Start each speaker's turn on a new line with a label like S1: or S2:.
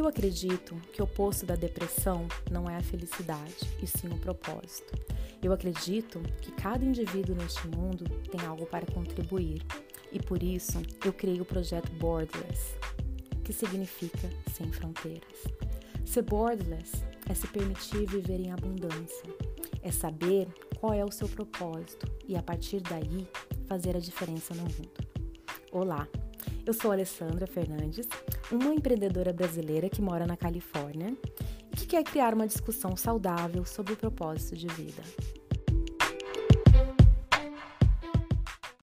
S1: Eu acredito que o oposto da depressão não é a felicidade, e sim o propósito. Eu acredito que cada indivíduo neste mundo tem algo para contribuir, e por isso eu criei o projeto Borderless, que significa sem fronteiras. Ser borderless é se permitir viver em abundância, é saber qual é o seu propósito e a partir daí fazer a diferença no mundo. Olá, eu sou Alessandra Fernandes, uma empreendedora brasileira que mora na Califórnia e que quer criar uma discussão saudável sobre o propósito de vida.